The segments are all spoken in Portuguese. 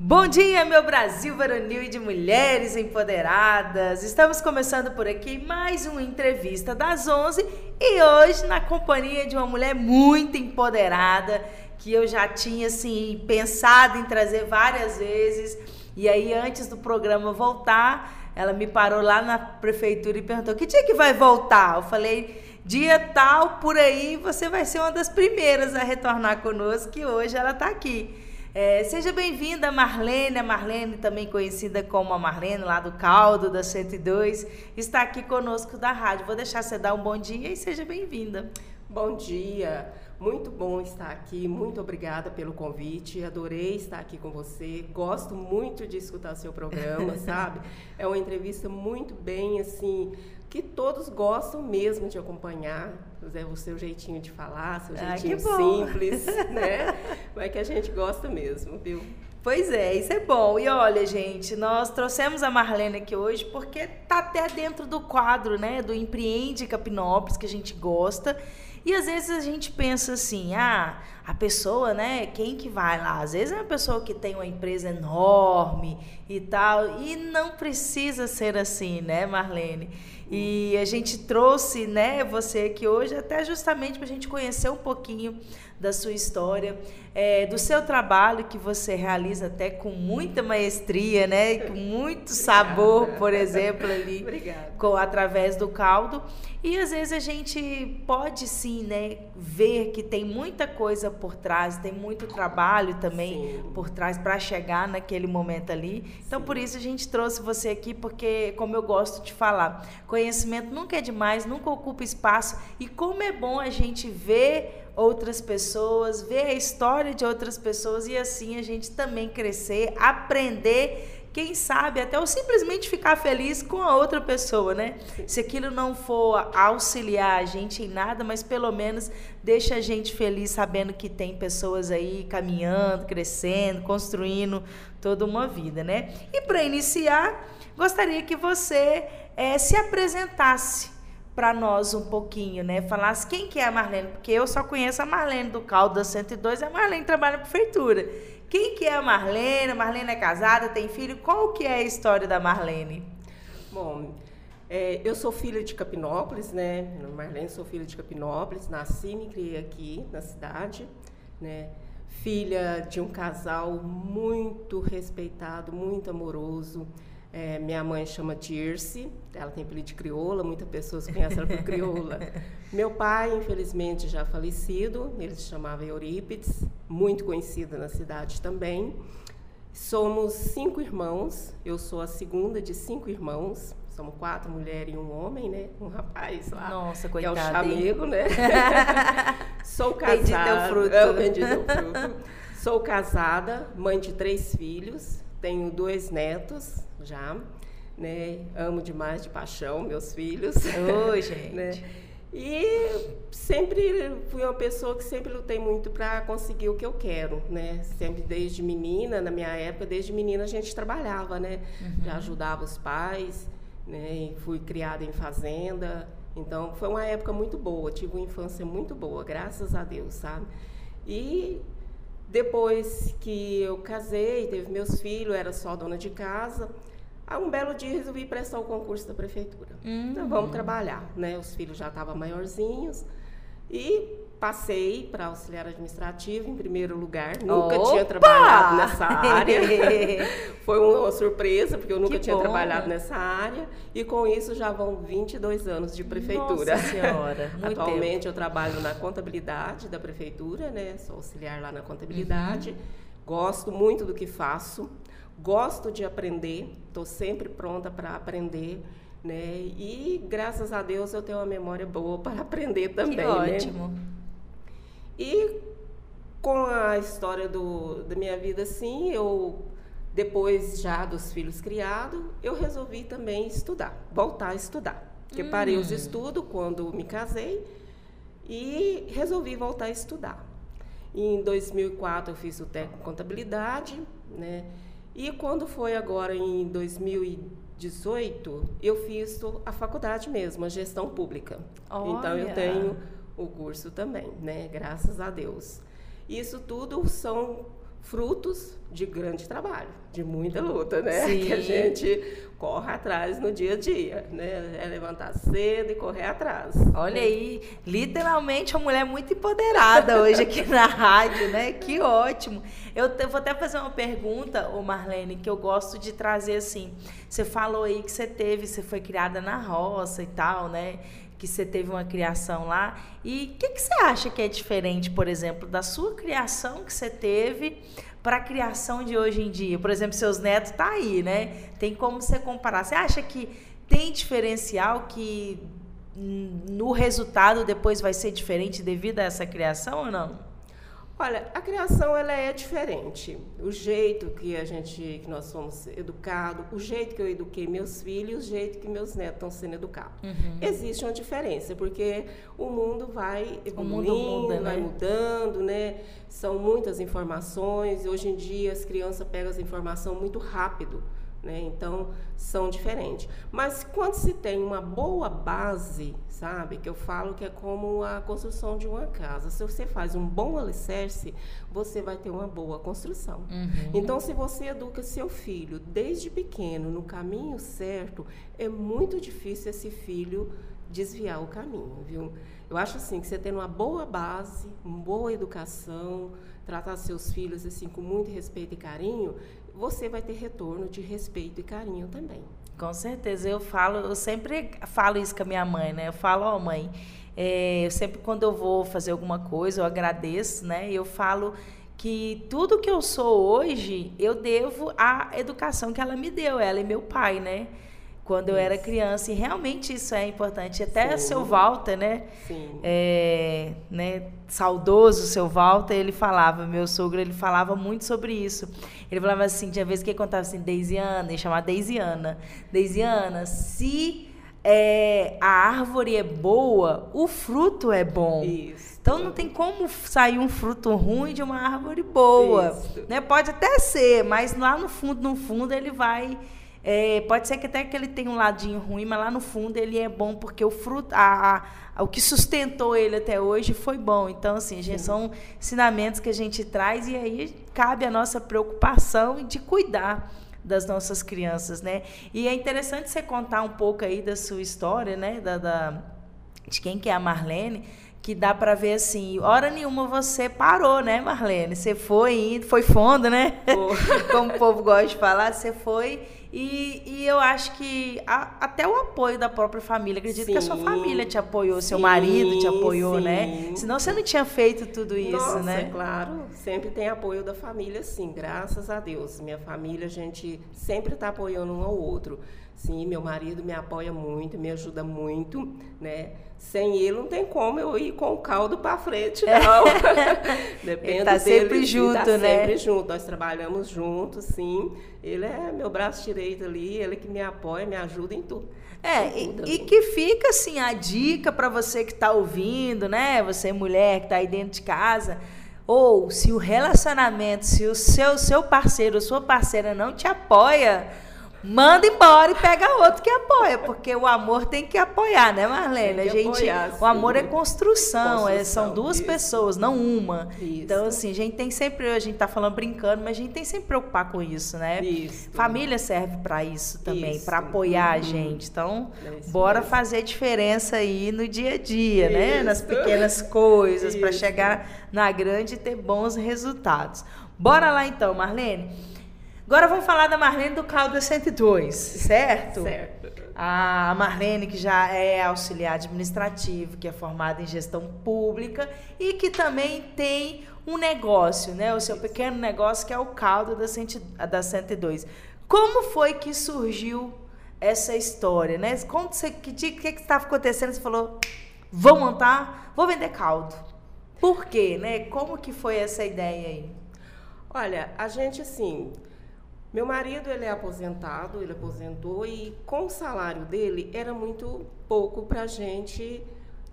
Bom dia, meu Brasil varonil e de mulheres empoderadas. Estamos começando por aqui mais uma entrevista das 11 e hoje na companhia de uma mulher muito empoderada que eu já tinha assim pensado em trazer várias vezes. E aí antes do programa voltar, ela me parou lá na prefeitura e perguntou: "Que dia que vai voltar?" Eu falei: dia tal, por aí, você vai ser uma das primeiras a retornar conosco, que hoje ela está aqui. É, seja bem-vinda, Marlene. A Marlene, também conhecida como a Marlene, lá do Caldo, da 102, está aqui conosco da rádio. Vou deixar você dar um bom dia e seja bem-vinda. Bom dia. Muito bom estar aqui, muito obrigada pelo convite. Adorei estar aqui com você. Gosto muito de escutar seu programa, sabe? É uma entrevista muito bem assim, que todos gostam mesmo de acompanhar. É o seu jeitinho de falar, seu jeitinho simples, né? Mas que a gente gosta mesmo, viu? Pois é, isso é bom. E olha, gente, nós trouxemos a Marlene aqui hoje porque tá até dentro do quadro, né, do Empreende Capinópolis, que a gente gosta. E às vezes a gente pensa assim, ah, a pessoa, né, quem que vai lá? Às vezes é uma pessoa que tem uma empresa enorme e tal, e não precisa ser assim, né, Marlene? E a gente trouxe, né, você aqui hoje até justamente para a gente conhecer um pouquinho da sua história, é, do seu trabalho que você realiza até com muita maestria, né, com muito sabor, por exemplo, ali, com, através do caldo. E às vezes a gente pode sim, né, ver que tem muita coisa por trás, tem muito trabalho também sim. por trás para chegar naquele momento ali. Então sim. por isso a gente trouxe você aqui porque, como eu gosto de falar, conhecimento nunca é demais, nunca ocupa espaço e como é bom a gente ver outras pessoas, ver a história de outras pessoas e assim a gente também crescer, aprender quem sabe até ou simplesmente ficar feliz com a outra pessoa, né? Se aquilo não for auxiliar a gente em nada, mas pelo menos deixa a gente feliz sabendo que tem pessoas aí caminhando, crescendo, construindo toda uma vida, né? E para iniciar, gostaria que você é, se apresentasse para nós um pouquinho, né? Falasse quem que é a Marlene, porque eu só conheço a Marlene do Caldo da 102, a Marlene trabalha na prefeitura. Quem que é a Marlene? A Marlene é casada, tem filho? Qual que é a história da Marlene? Bom, é, eu sou filha de Capinópolis, né? Marlene, sou filha de Capinópolis, nasci e me criei aqui na cidade, né? Filha de um casal muito respeitado, muito amoroso, é, minha mãe chama Tirce, ela tem apelido de crioula, muitas pessoas conhecem ela por crioula. Meu pai, infelizmente, já falecido, ele se chamava Eurípides, muito conhecido na cidade também. Somos cinco irmãos, eu sou a segunda de cinco irmãos, somos quatro mulheres e um homem, né? Um rapaz lá. Nossa, coitado. Que é o chamego, né? sou casada. Vendi teu fruto. Eu vendi teu fruto. Sou casada, mãe de três filhos, tenho dois netos, já, né? Amo demais de paixão meus filhos. Oi, gente. né? E sempre fui uma pessoa que sempre lutei muito para conseguir o que eu quero, né? Sempre desde menina, na minha época, desde menina a gente trabalhava, né? Uhum. Já ajudava os pais, né? E fui criada em fazenda. Então foi uma época muito boa, tive uma infância muito boa, graças a Deus, sabe? E depois que eu casei, teve meus filhos, era só dona de casa. Aí um belo dia resolvi prestar o concurso da prefeitura. Uhum. Então vamos trabalhar, né? Os filhos já estavam maiorzinhos e passei para auxiliar administrativo em primeiro lugar. Nunca Opa! tinha trabalhado nessa área. Foi uma surpresa, porque eu nunca que tinha bom, trabalhado né? nessa área. E com isso já vão 22 anos de prefeitura. Nossa senhora, Atualmente tempo. eu trabalho na contabilidade da prefeitura, né? Sou auxiliar lá na contabilidade. Uhum. Gosto muito do que faço. Gosto de aprender, estou sempre pronta para aprender. Né? E graças a Deus eu tenho uma memória boa para aprender também. Que ótimo. Né? E com a história do, da minha vida, assim, eu depois já dos filhos criados, eu resolvi também estudar, voltar a estudar. Porque hum. parei os estudos quando me casei e resolvi voltar a estudar. Em 2004 eu fiz o técnico em contabilidade, né? E quando foi agora em 2018, eu fiz a faculdade mesmo, a gestão pública. Olha. Então eu tenho o curso também, né? Graças a Deus. Isso tudo são frutos de grande trabalho, de muita luta, né? Sim. Que a gente corre atrás no dia a dia, né? É levantar cedo e correr atrás. Olha aí, literalmente uma mulher muito empoderada hoje aqui na rádio, né? Que ótimo. Eu, vou até fazer uma pergunta, ô Marlene, que eu gosto de trazer assim. Você falou aí que você teve, você foi criada na roça e tal, né? Que você teve uma criação lá. E o que, que você acha que é diferente, por exemplo, da sua criação que você teve para a criação de hoje em dia? Por exemplo, seus netos tá aí, né? Tem como você comparar. Você acha que tem diferencial que no resultado depois vai ser diferente devido a essa criação ou não? Olha, a criação ela é diferente. O jeito que a gente, que nós somos educados, o jeito que eu eduquei meus filhos, o jeito que meus netos estão sendo educados. Uhum. Existe uma diferença, porque o mundo vai evoluindo, muda, vai né? mudando, né? São muitas informações. Hoje em dia as crianças pegam as informações muito rápido. Né? Então, são diferentes. Mas quando se tem uma boa base, sabe? Que eu falo que é como a construção de uma casa. Se você faz um bom alicerce, você vai ter uma boa construção. Uhum. Então, se você educa seu filho desde pequeno no caminho certo, é muito difícil esse filho desviar o caminho, viu? Eu acho assim que você tendo uma boa base, uma boa educação, tratar seus filhos assim com muito respeito e carinho, você vai ter retorno de respeito e carinho também. Com certeza, eu falo, eu sempre falo isso com a minha mãe, né? Eu falo, ó oh, mãe, é, eu sempre quando eu vou fazer alguma coisa, eu agradeço, né? Eu falo que tudo que eu sou hoje, eu devo à educação que ela me deu, ela e meu pai, né? Quando eu era criança. E realmente isso é importante. Até Sim. seu Walter, né? Sim. É, né? Saudoso seu Walter, ele falava, meu sogro, ele falava muito sobre isso. Ele falava assim, tinha vezes que ele contava assim, Deisiana, ele chamava Deisiana. Deisiana, se é, a árvore é boa, o fruto é bom. Isso. Então não tem como sair um fruto ruim de uma árvore boa. Né? Pode até ser, mas lá no fundo, no fundo, ele vai é, pode ser que até que ele tenha um ladinho ruim, mas lá no fundo ele é bom porque o fruto, a, a, o que sustentou ele até hoje foi bom. Então, assim, gente, são ensinamentos que a gente traz e aí cabe a nossa preocupação de cuidar das nossas crianças, né? E é interessante você contar um pouco aí da sua história, né? Da, da de quem que é a Marlene que dá para ver assim, hora nenhuma você parou, né, Marlene? Você foi indo, foi fundo, né? Como o povo gosta de falar, você foi e, e eu acho que a, até o apoio da própria família, acredito sim, que a sua família te apoiou, sim, seu marido te apoiou, né? sim. né? Senão você não tinha feito tudo isso, Nossa, né? É claro, sempre tem apoio da família, sim, graças a Deus. Minha família, a gente sempre está apoiando um ao outro. Sim, meu marido me apoia muito, me ajuda muito, né? Sem ele não tem como eu ir com o caldo para frente, é. não. Depende ele tá dele, sempre junto, tá né? sempre junto. Nós trabalhamos juntos, sim. Ele é meu braço direito ali, ele que me apoia, me ajuda em tudo. É, e, e, que fica assim a dica para você que está ouvindo, né? Você mulher que está aí dentro de casa, ou se o relacionamento, se o seu seu parceiro, sua parceira não te apoia, manda embora e pega outro que apoia, porque o amor tem que apoiar, né, Marlene? A gente, apoiar, o amor é construção, construção é, são duas isso. pessoas, não uma. Isso. Então, assim, a gente tem sempre, a gente tá falando brincando, mas a gente tem sempre que preocupar com isso, né? Isso. Família serve para isso também, para apoiar uhum. a gente. Então, é bora mesmo. fazer diferença aí no dia a dia, né? Nas pequenas coisas, para chegar na grande e ter bons resultados. Bora lá então, Marlene. Agora vamos falar da Marlene do Calda 102, certo? Certo. A Marlene, que já é auxiliar administrativo, que é formada em gestão pública e que também tem um negócio, né? O seu pequeno negócio, que é o caldo da, da 102. Como foi que surgiu essa história, né? Como você, que dia que estava acontecendo? Você falou, vou montar, vou vender caldo. Por quê, né? Como que foi essa ideia aí? Olha, a gente assim, meu marido, ele é aposentado, ele aposentou e com o salário dele era muito pouco para a gente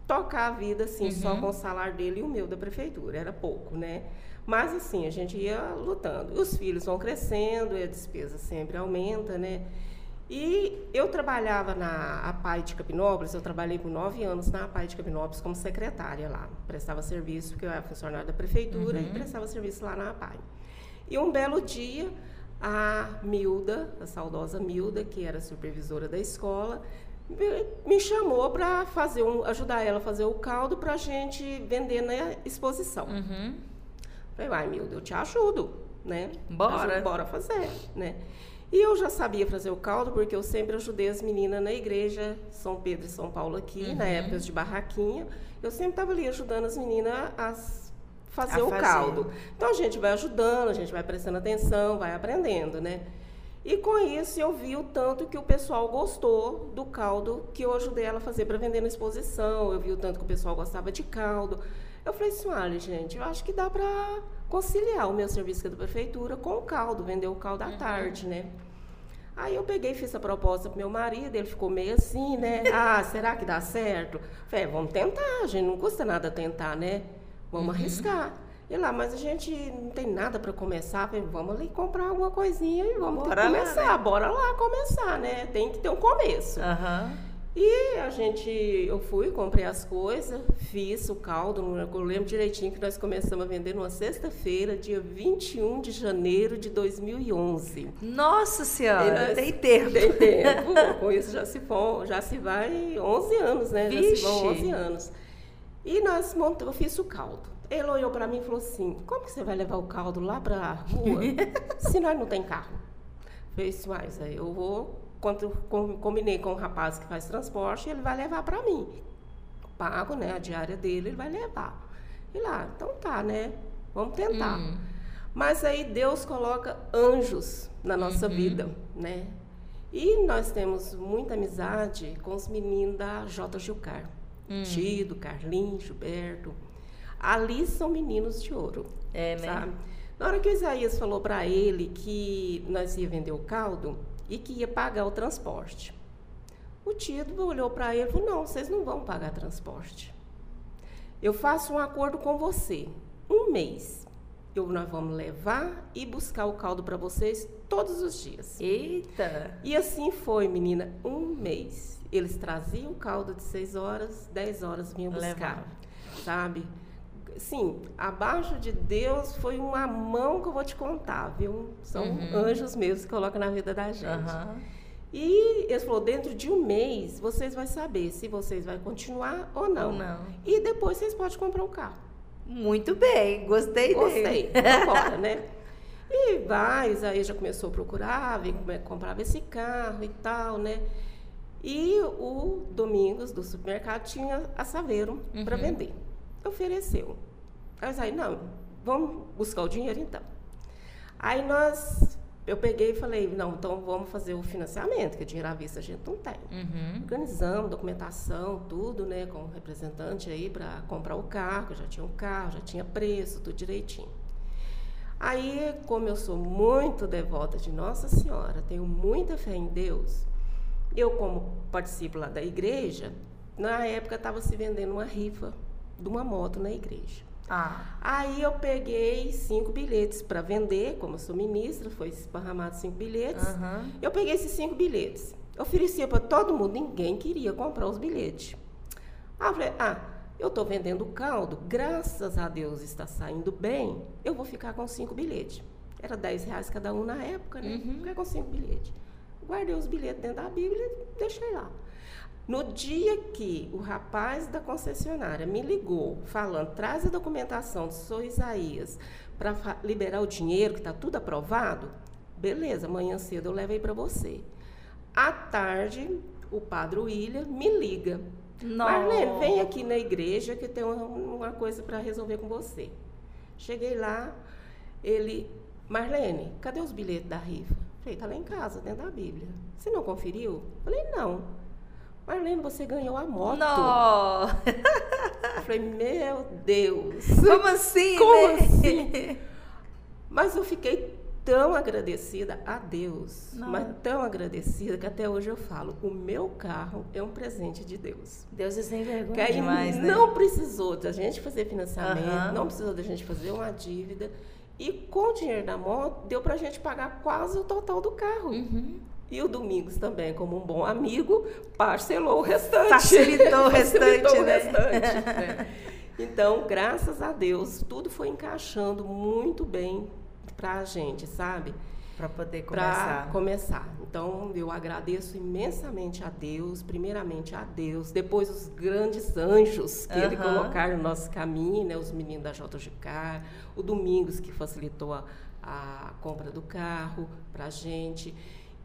tocar a vida assim, uhum. só com o salário dele e o meu da prefeitura, era pouco, né? Mas assim, a gente ia lutando. Os filhos vão crescendo e a despesa sempre aumenta, né? E eu trabalhava na APAI de Capinópolis, eu trabalhei por nove anos na APAI de Capinópolis como secretária lá. Prestava serviço, porque eu era funcionária da prefeitura uhum. e prestava serviço lá na APAI. E um belo dia, a Milda, a saudosa Milda, que era supervisora da escola, me chamou para fazer um, ajudar ela a fazer o caldo para a gente vender na exposição. Uhum. Falei, vai, Milda, eu te ajudo, né? Bora. Bora fazer, né? E eu já sabia fazer o caldo porque eu sempre ajudei as meninas na igreja São Pedro e São Paulo aqui, uhum. na época de barraquinha. Eu sempre estava ali ajudando as meninas a fazer o fazer. caldo. Então a gente vai ajudando, a gente vai prestando atenção, vai aprendendo, né? E com isso eu vi o tanto que o pessoal gostou do caldo que eu ajudei ela a fazer para vender na exposição. Eu vi o tanto que o pessoal gostava de caldo. Eu falei assim, olha, gente, eu acho que dá para conciliar o meu serviço da prefeitura com o caldo, vender o caldo à uhum. tarde, né? Aí eu peguei e fiz a proposta pro meu marido, ele ficou meio assim, né? Ah, será que dá certo? Falei, é, vamos tentar, gente, não custa nada tentar, né? Vamos uhum. arriscar. E lá, mas a gente não tem nada para começar, falei, vamos ali comprar alguma coisinha e vamos Bora começar. Lá, né? Bora lá começar, né? Tem que ter um começo. Uhum. E a gente, eu fui, comprei as coisas, fiz o caldo, eu lembro direitinho que nós começamos a vender numa sexta-feira, dia 21 de janeiro de 2011. Nossa Senhora, nós, tem tempo. Tem tempo. Com isso já se, já se vai 11 anos, né? Vixe. Já se vão 11 anos. E nós montamos, eu fiz o caldo. Ele olhou para mim e falou assim: Como que você vai levar o caldo lá para a rua se nós não tem carro? Falei, mas aí eu vou quando combinei com o rapaz que faz transporte, ele vai levar para mim. Pago, né, a diária dele, ele vai levar. E lá, então tá, né? Vamos tentar. Hum. Mas aí Deus coloca anjos na nossa uhum. vida, né? E nós temos muita amizade com os meninos da J. Gilcar. Hum. Tido, Carlinhos, Gilberto. Ali são meninos de ouro. É, né? Sabe? Na hora que o Isaías falou para ele que nós ia vender o caldo, e que ia pagar o transporte. O Tido olhou para ele e falou: Não, vocês não vão pagar transporte. Eu faço um acordo com você. Um mês. Eu, nós vamos levar e buscar o caldo para vocês todos os dias. Eita! E assim foi, menina, um mês. Eles traziam o caldo de 6 horas, 10 horas vinham buscar. Levar. Sabe? sim, abaixo de Deus foi uma mão que eu vou te contar, viu? São uhum. anjos mesmos que colocam na vida da gente. Uhum. E ele falou, dentro de um mês, vocês vão saber se vocês vão continuar ou não. Ou não. E depois vocês podem comprar um carro. Muito bem, gostei Gostei, dele. agora, né? E vai, aí já começou a procurar, ver como é que comprava esse carro e tal, né? E o Domingos, do supermercado, tinha a Saveiro uhum. para vender. Ofereceu. Aí aí, não, vamos buscar o dinheiro então. Aí nós, eu peguei e falei, não, então vamos fazer o financiamento, que dinheiro à vista a gente não tem. Uhum. Organizamos documentação, tudo, né, com o representante aí para comprar o carro, já tinha um carro, já tinha preço, tudo direitinho. Aí, como eu sou muito devota de Nossa Senhora, tenho muita fé em Deus, eu, como participo lá da igreja, na época estava se vendendo uma rifa de uma moto na igreja. Ah. Aí eu peguei cinco bilhetes para vender, como eu sou ministra, foi esparramado cinco bilhetes. Uhum. Eu peguei esses cinco bilhetes, oferecia para todo mundo, ninguém queria comprar os bilhetes. Aí eu falei, ah, eu estou vendendo caldo, graças a Deus está saindo bem, eu vou ficar com cinco bilhetes. Era 10 reais cada um na época, né? Uhum. Fiquei com cinco bilhetes. Guardei os bilhetes dentro da Bíblia e deixei lá. No dia que o rapaz da concessionária me ligou, falando, traz a documentação do senhor Isaías para liberar o dinheiro, que está tudo aprovado, beleza, amanhã cedo eu levei para você. À tarde, o padre William me liga. Não. Marlene, vem aqui na igreja que tem uma, uma coisa para resolver com você. Cheguei lá, ele, Marlene, cadê os bilhetes da rifa? Falei, tá lá em casa, dentro da Bíblia. Você não conferiu? Falei, não. Marlene, você ganhou a moto. Não. Eu falei, meu Deus. Como assim? Como né? assim? Mas eu fiquei tão agradecida a Deus, Não. mas tão agradecida que até hoje eu falo, o meu carro é um presente de Deus. Deus é sem vergonha que demais, né? não precisou da gente fazer financiamento, não precisou da gente fazer uma dívida. E com o dinheiro da moto, deu pra gente pagar quase o total do carro. Uhum. E o Domingos também, como um bom amigo, parcelou o restante. Facilitou o restante, Facilitou né? O restante, né? Então, graças a Deus, tudo foi encaixando muito bem. para a gente, sabe? Para poder começar. Para começar. Então, eu agradeço imensamente a Deus, primeiramente a Deus, depois os grandes anjos que uhum. Ele colocaram no nosso caminho, né? Os meninos da JGK, o Domingos que facilitou a, a compra do carro para a gente.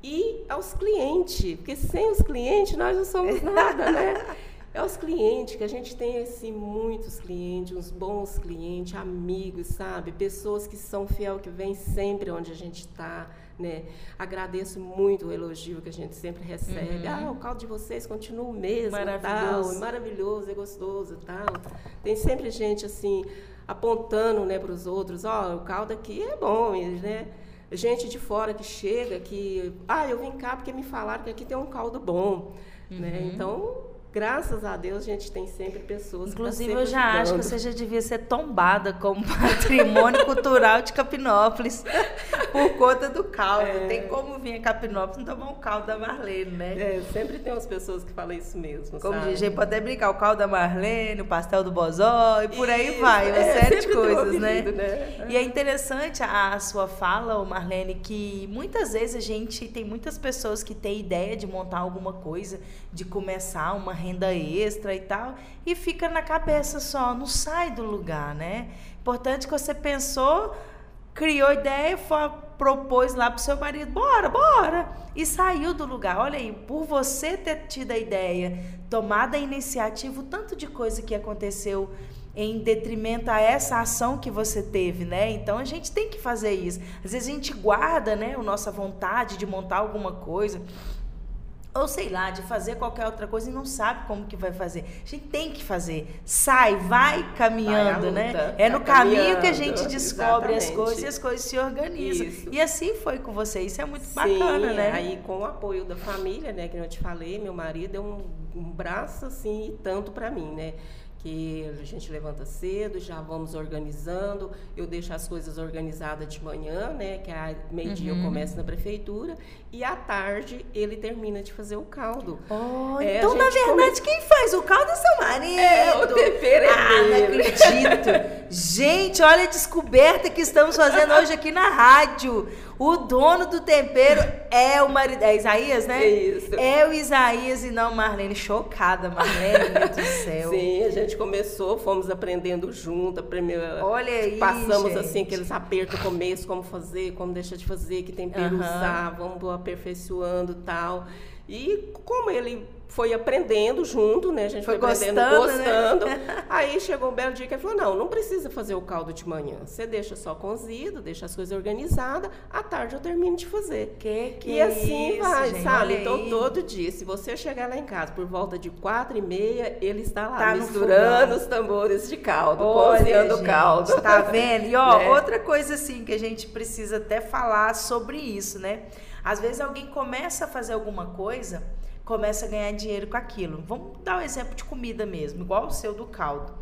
E aos clientes, porque sem os clientes nós não somos nada, né? É os clientes, que a gente tem assim, muitos clientes, uns bons clientes, amigos, sabe? Pessoas que são fiel, que vêm sempre onde a gente está. Né? Agradeço muito o elogio que a gente sempre recebe. Uhum. Ah, o caldo de vocês continua o mesmo, maravilhoso, tal, é maravilhoso, é gostoso, tal. Tem sempre gente assim apontando, né, para os outros. Ó, oh, o caldo aqui é bom, né? Gente de fora que chega, que ah, eu vim cá porque me falaram que aqui tem um caldo bom, né? uhum. né? Então graças a Deus, a gente tem sempre pessoas Inclusive, eu já acho que você já devia ser tombada como patrimônio cultural de Capinópolis por conta do caldo. É. Tem como vir a Capinópolis não tomar um caldo da Marlene, né? É, sempre tem umas pessoas que falam isso mesmo. Como sabe? gente pode até brincar, o caldo da Marlene, o pastel do Bozó e por aí vai, uma é, série de coisas, um né? né? E é interessante a, a sua fala, Marlene, que muitas vezes a gente tem muitas pessoas que têm ideia de montar alguma coisa, de começar uma renda extra e tal, e fica na cabeça só, não sai do lugar, né? Importante que você pensou, criou ideia, foi, propôs lá pro seu marido, bora, bora, e saiu do lugar. Olha aí, por você ter tido a ideia, tomado a iniciativa, o tanto de coisa que aconteceu em detrimento a essa ação que você teve, né? Então a gente tem que fazer isso. Às vezes a gente guarda, né, a nossa vontade de montar alguma coisa ou sei lá, de fazer qualquer outra coisa e não sabe como que vai fazer. A gente tem que fazer. Sai, vai caminhando, vai né? É no caminho que a gente descobre exatamente. as coisas e as coisas se organizam. Isso. E assim foi com você. Isso é muito Sim, bacana, né? Aí com o apoio da família, né, que eu te falei, meu marido deu um, um braço assim e tanto para mim, né? Que a gente levanta cedo, já vamos organizando. Eu deixo as coisas organizadas de manhã, né? Que a meio-dia uhum. eu começo na prefeitura e à tarde ele termina de fazer o caldo. Oh, é, então, na verdade, come... quem faz o caldo é seu marido. É, o tempero é Ah, não acredito. gente, olha a descoberta que estamos fazendo hoje aqui na rádio. O dono do tempero é o marido. É Isaías, né? Isso. É o Isaías e não Marlene. Chocada, Marlene, meu Deus do céu. Sim, a gente começou, fomos aprendendo junto. Primeira, Olha aí. Passamos gente. assim, aqueles apertos no começo, como fazer, como deixar de fazer, que tempero uhum. usar, vamos aperfeiçoando tal. E como ele foi aprendendo junto, né? A gente foi, foi aprendendo, gostando. Né? Aí chegou um belo dia que ele falou: não, não precisa fazer o caldo de manhã. Você deixa só cozido, deixa as coisas organizadas, à tarde eu termino de fazer. Que que e assim isso, vai, gente, sabe? Então todo dia, se você chegar lá em casa por volta de quatro e meia, ele está lá tá misturando os tambores de caldo, cozinhando o caldo. Tá vendo? E ó, né? outra coisa assim que a gente precisa até falar sobre isso, né? Às vezes alguém começa a fazer alguma coisa começa a ganhar dinheiro com aquilo. Vamos dar um exemplo de comida mesmo, igual o seu do caldo.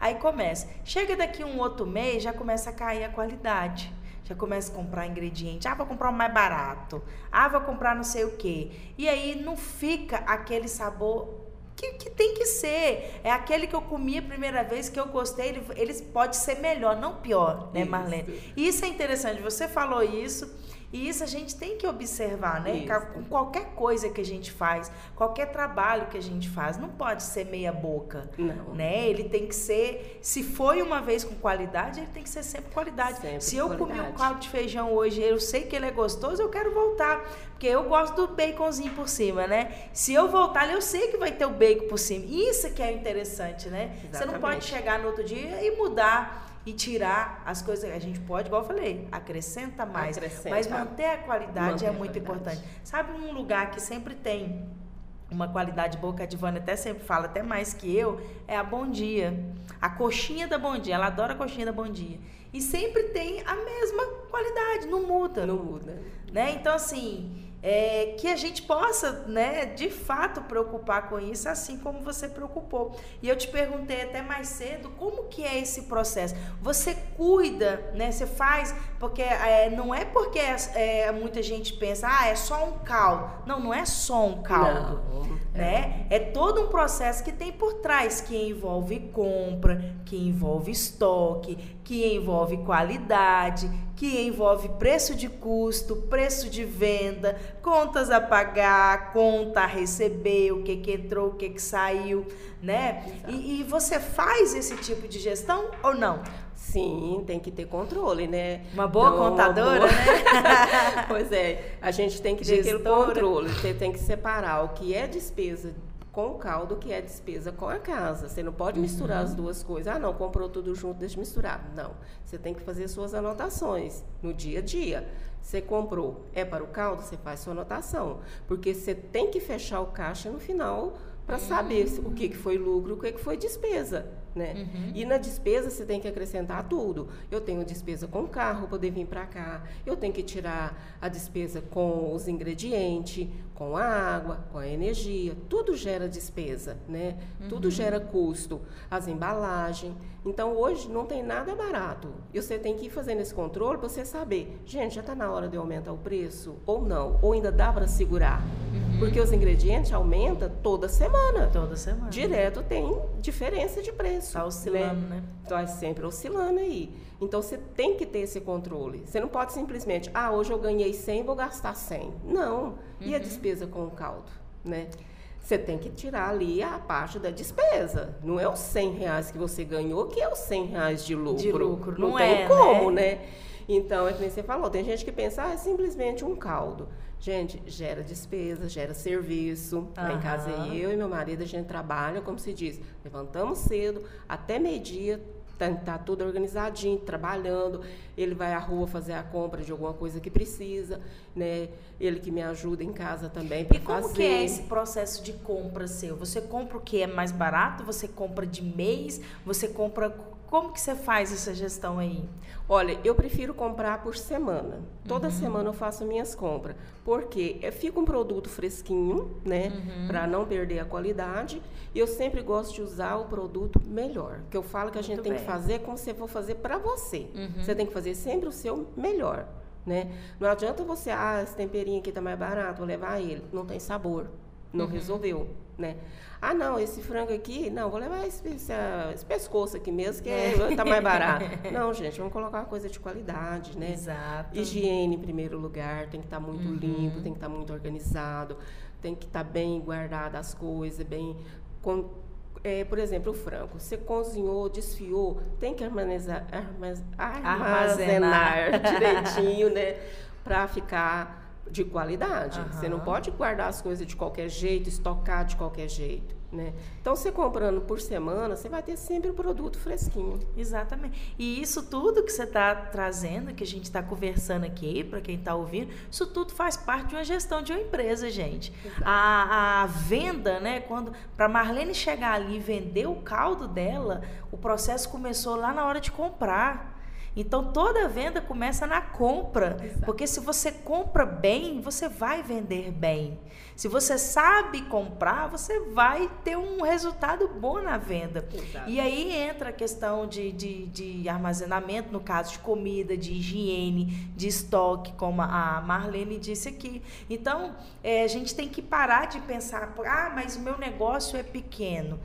Aí começa, chega daqui um outro mês, já começa a cair a qualidade. Já começa a comprar ingrediente. Ah, vou comprar o mais barato. Ah, vou comprar não sei o quê. E aí não fica aquele sabor que, que, tem que ser. É aquele que eu comi a primeira vez que eu gostei, ele, ele pode ser melhor, não pior, né, Marlene? Isso. isso é interessante. Você falou isso. E isso a gente tem que observar, né? Isso. Com qualquer coisa que a gente faz, qualquer trabalho que a gente faz, não pode ser meia boca, não. né? Ele tem que ser, se foi uma vez com qualidade, ele tem que ser sempre qualidade. Sempre se eu qualidade. comi um caldo de feijão hoje, eu sei que ele é gostoso, eu quero voltar, porque eu gosto do baconzinho por cima, né? Se eu voltar, eu sei que vai ter o bacon por cima. Isso que é interessante, né? Exatamente. Você não pode chegar no outro dia e mudar e tirar as coisas. A gente pode, igual eu falei, acrescenta mais. Acrescenta. Mas manter a qualidade manter é muito qualidade. importante. Sabe um lugar que sempre tem uma qualidade boa, que a Divana até sempre fala, até mais que eu, é a Bom Dia. A coxinha da Bom Dia. Ela adora a coxinha da Bom Dia. E sempre tem a mesma qualidade, não muda. Não muda. Né? Então, assim, é, que a gente possa, né, de fato preocupar com isso, assim como você preocupou. E eu te perguntei até mais cedo como que é esse processo. Você cuida, né? Você faz, porque é, não é porque é, muita gente pensa, ah, é só um caldo. Não, não é só um caldo, não, né? É. é todo um processo que tem por trás que envolve compra, que envolve estoque, que envolve qualidade, que envolve preço de custo, preço de venda, contas a pagar, conta a receber, o que, que entrou, o que, que saiu, né? E, e você faz esse tipo de gestão ou não? Sim, tem que ter controle, né? Uma boa então, contadora, boa... né? pois é, a gente tem que ter aquele controle, você tem que separar o que é despesa com o caldo, que é despesa com a casa. Você não pode misturar uhum. as duas coisas. Ah, não, comprou tudo junto, deixa misturar. Não, você tem que fazer suas anotações no dia a dia. Você comprou, é para o caldo, você faz sua anotação. Porque você tem que fechar o caixa no final para saber o que, que foi lucro, o que, que foi despesa. Né? Uhum. E na despesa você tem que acrescentar tudo. Eu tenho despesa com o carro, poder vir para cá. Eu tenho que tirar a despesa com os ingredientes, com a água, com a energia. Tudo gera despesa, né? Uhum. Tudo gera custo. As embalagens. Então hoje não tem nada barato. E você tem que ir fazendo esse controle para você saber, gente, já está na hora de aumentar o preço ou não? Ou ainda dá para segurar? Uhum. Porque os ingredientes aumentam toda semana. Toda semana. Direto tem diferença de preço. Está oscilando, né? Está né? sempre oscilando aí. Então você tem que ter esse controle. Você não pode simplesmente, ah, hoje eu ganhei 100, vou gastar 100. Não. E uhum. a despesa com o caldo, né? Você tem que tirar ali a parte da despesa. Não é os 100 reais que você ganhou que é os 100 reais de lucro. De lucro, não, não tem é, como, né? né? Então, é que você falou, tem gente que pensa, ah, é simplesmente um caldo. Gente, gera despesa, gera serviço. Uhum. Lá em casa eu e meu marido, a gente trabalha, como se diz, levantamos cedo, até meio-dia, tá, tá tudo organizadinho, trabalhando. Ele vai à rua fazer a compra de alguma coisa que precisa, né? Ele que me ajuda em casa também para fazer. E como que é esse processo de compra seu? Você compra o que é mais barato? Você compra de mês? Você compra como que você faz essa gestão aí? Olha, eu prefiro comprar por semana. Toda uhum. semana eu faço minhas compras. Porque fica um produto fresquinho, né? Uhum. Para não perder a qualidade. E eu sempre gosto de usar o produto melhor. Que eu falo que a gente Muito tem bem. que fazer como você for fazer para você. Uhum. Você tem que fazer sempre o seu melhor. Né? Não adianta você, ah, esse temperinho aqui tá mais barato, vou levar ele. Não tem sabor. Não uhum. resolveu, né? Ah, não, esse frango aqui, não, vou levar esse, esse, esse pescoço aqui mesmo, que é. tá mais barato. não, gente, vamos colocar uma coisa de qualidade, né? Exato. Higiene em primeiro lugar, tem que estar tá muito uhum. limpo, tem que estar tá muito organizado, tem que estar tá bem guardado as coisas, bem. Com, é, por exemplo, o frango. Você cozinhou, desfiou, tem que armazenar, armazenar, armazenar direitinho, né? Para ficar de qualidade. Uhum. Você não pode guardar as coisas de qualquer jeito, estocar de qualquer jeito. Né? Então, você comprando por semana, você vai ter sempre o produto fresquinho. Exatamente. E isso tudo que você está trazendo, que a gente está conversando aqui, para quem está ouvindo, isso tudo faz parte de uma gestão de uma empresa, gente. A, a, venda, né? Quando para Marlene chegar ali e vender o caldo dela, o processo começou lá na hora de comprar. Então toda venda começa na compra, Exato. porque se você compra bem, você vai vender bem. Se você sabe comprar, você vai ter um resultado bom na venda. Exato. E aí entra a questão de, de, de, armazenamento, no caso de comida, de higiene, de estoque, como a Marlene disse aqui. Então, é, a gente tem que parar de pensar, ah, mas o meu negócio é pequeno.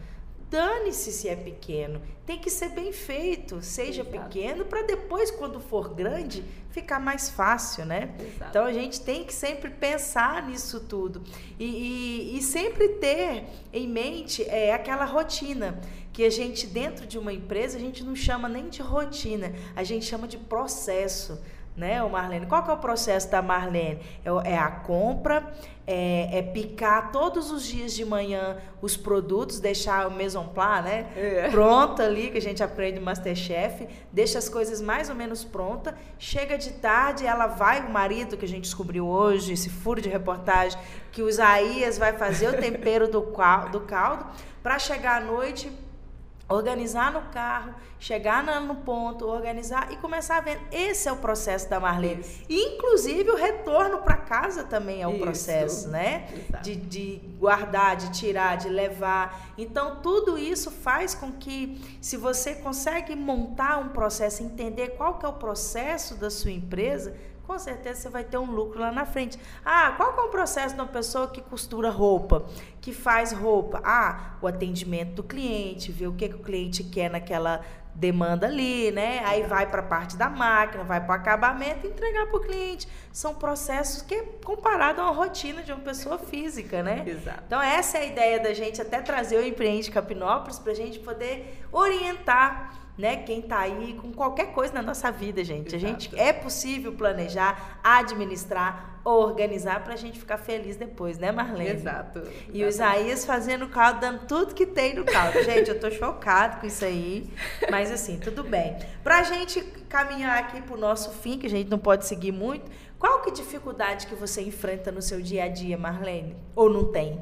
Dane-se se é pequeno. Tem que ser bem feito, seja Exato. pequeno, para depois, quando for grande, ficar mais fácil, né? Exato. Então a gente tem que sempre pensar nisso tudo. E, e, e sempre ter em mente é, aquela rotina que a gente, dentro de uma empresa, a gente não chama nem de rotina, a gente chama de processo né, o Marlene? Qual que é o processo da Marlene? É, é a compra, é, é, picar todos os dias de manhã os produtos, deixar o maison plat, né? É. Pronta ali, que a gente aprende no Masterchef, deixa as coisas mais ou menos prontas, chega de tarde, ela vai, o marido que a gente descobriu hoje, esse furo de reportagem, que o Isaías vai fazer o tempero do, do caldo, para chegar à noite organizar no carro, chegar no ponto, organizar e começar a vender. Esse é o processo da Marlene. Isso. Inclusive o retorno para casa também é o Isso. processo, né? De, de guardar, de tirar, de levar. Então tudo isso faz com que, se você consegue montar um processo, entender qual que é o processo da sua empresa, com certeza você vai ter um lucro lá na frente. Ah, qual é o processo de uma pessoa que costura roupa, que faz roupa? Ah, o atendimento do cliente, ver o que, que o cliente quer naquela demanda ali, né? Aí vai para a parte da máquina, vai para o acabamento e entregar para o cliente. São processos que comparado a uma rotina de uma pessoa física, né? Exato. Então essa é a ideia da gente até trazer o Empreende Capinópolis para a gente poder orientar né? Quem está aí com qualquer coisa na nossa vida, gente. Exato. A gente é possível planejar, administrar, organizar para a gente ficar feliz depois, né, Marlene? Exato. E o Isaías fazendo o caldo, dando tudo que tem no caldo. Gente, eu tô chocado com isso aí, mas assim, tudo bem. Para a gente caminhar aqui para o nosso fim, que a gente não pode seguir muito, qual que dificuldade que você enfrenta no seu dia a dia, Marlene? Ou não tem?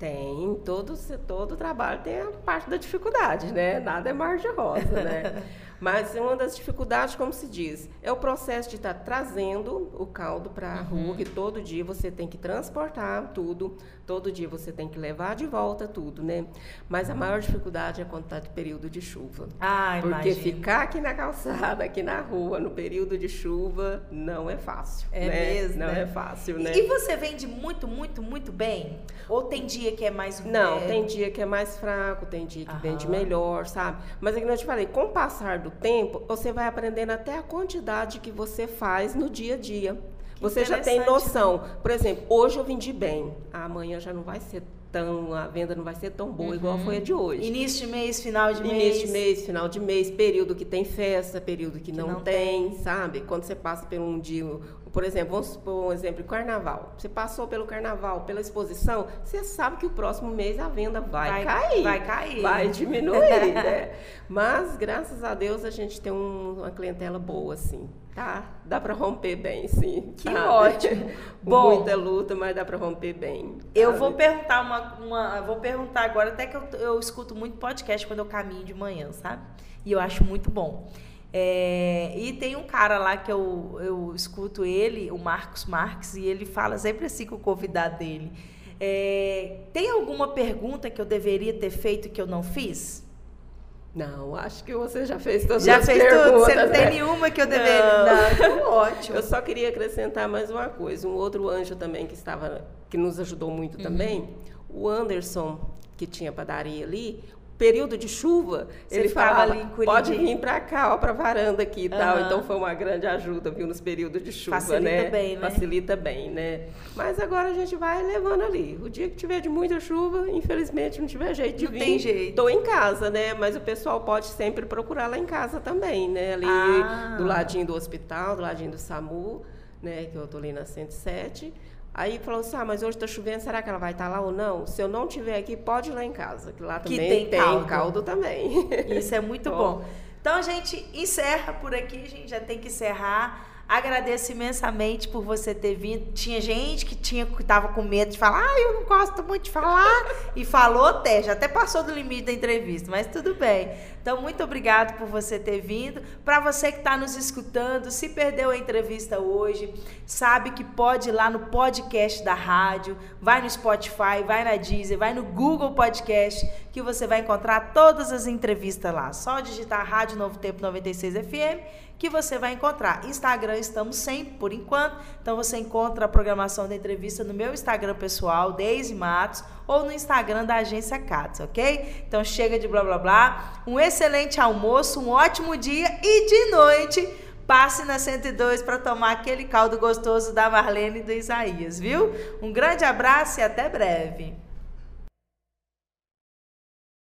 Tem, todo, todo trabalho tem a parte da dificuldade, né? Nada é mar de rosa, né? Mas uma das dificuldades, como se diz, é o processo de estar trazendo o caldo para a uhum. rua, que todo dia você tem que transportar tudo, todo dia você tem que levar de volta tudo, né? Mas a maior dificuldade é quando está de período de chuva. Ah, Porque ficar aqui na calçada, aqui na rua, no período de chuva, não é fácil. É né? mesmo. Não né? é fácil, né? E você vende muito, muito, muito bem? Ou tem dia que é mais. Não, é... tem dia que é mais fraco, tem dia que Aham. vende melhor, sabe? Mas é que eu te falei, com o passar do tempo, você vai aprendendo até a quantidade que você faz no dia a dia. Que você já tem noção. Né? Por exemplo, hoje eu vendi bem, amanhã já não vai ser tão, a venda não vai ser tão boa uhum. igual foi a de hoje. Início de mês, final de mês. Início de mês, final de mês, período que tem festa, período que, que não, não tem, tem, sabe? Quando você passa por um dia, por exemplo, vamos supor um exemplo, carnaval. Você passou pelo carnaval, pela exposição, você sabe que o próximo mês a venda vai, vai cair. Vai cair. Vai diminuir, né? Mas, graças a Deus, a gente tem um, uma clientela boa, assim. Tá, dá para romper bem, sim. Que ótimo. Bom, muita luta, mas dá para romper bem. Sabe? Eu vou perguntar uma, uma, vou perguntar agora, até que eu, eu escuto muito podcast quando eu caminho de manhã, sabe? E eu acho muito bom. É, e tem um cara lá que eu, eu escuto ele, o Marcos Marques, e ele fala sempre assim com o convidado dele. É, tem alguma pergunta que eu deveria ter feito que eu não fiz? Não, acho que você já fez todas já as fez perguntas. Tudo? Você não né? tem nenhuma que eu deveria. Não, não ótimo. Eu só queria acrescentar mais uma coisa. Um outro anjo também que estava, que nos ajudou muito uhum. também, o Anderson, que tinha padaria ali, período de chuva, Você ele falava, ali em pode vir para cá, ó, para varanda aqui e uhum. tal. Então foi uma grande ajuda, viu, nos períodos de chuva, Facilita né? Bem, né? Facilita bem, né? Mas agora a gente vai levando ali. O dia que tiver de muita chuva, infelizmente não tiver jeito de não vir. Tem jeito. Tô em casa, né? Mas o pessoal pode sempre procurar lá em casa também, né? Ali ah. do ladinho do hospital, do ladinho do SAMU, né? Que eu tô ali na 107. Aí falou assim: ah, mas hoje está chovendo, será que ela vai estar tá lá ou não? Se eu não estiver aqui, pode ir lá em casa, que lá também que tem, tem caldo. caldo. também. Isso é muito bom. bom. Então a gente encerra por aqui, a gente já tem que encerrar. Agradeço imensamente por você ter vindo. Tinha gente que tinha que tava com medo de falar, ah, eu não gosto muito de falar. e falou até, já até passou do limite da entrevista, mas tudo bem. Então, muito obrigado por você ter vindo. Para você que está nos escutando, se perdeu a entrevista hoje, sabe que pode ir lá no podcast da rádio, vai no Spotify, vai na Deezer, vai no Google Podcast, que você vai encontrar todas as entrevistas lá. Só digitar Rádio Novo Tempo 96 FM que você vai encontrar. Instagram estamos sempre, por enquanto. Então você encontra a programação da entrevista no meu Instagram pessoal, Deise Matos, ou no Instagram da agência Cats, ok? Então chega de blá blá blá. Um excelente almoço, um ótimo dia e de noite passe na 102 para tomar aquele caldo gostoso da Marlene e do Isaías, viu? Um grande abraço e até breve.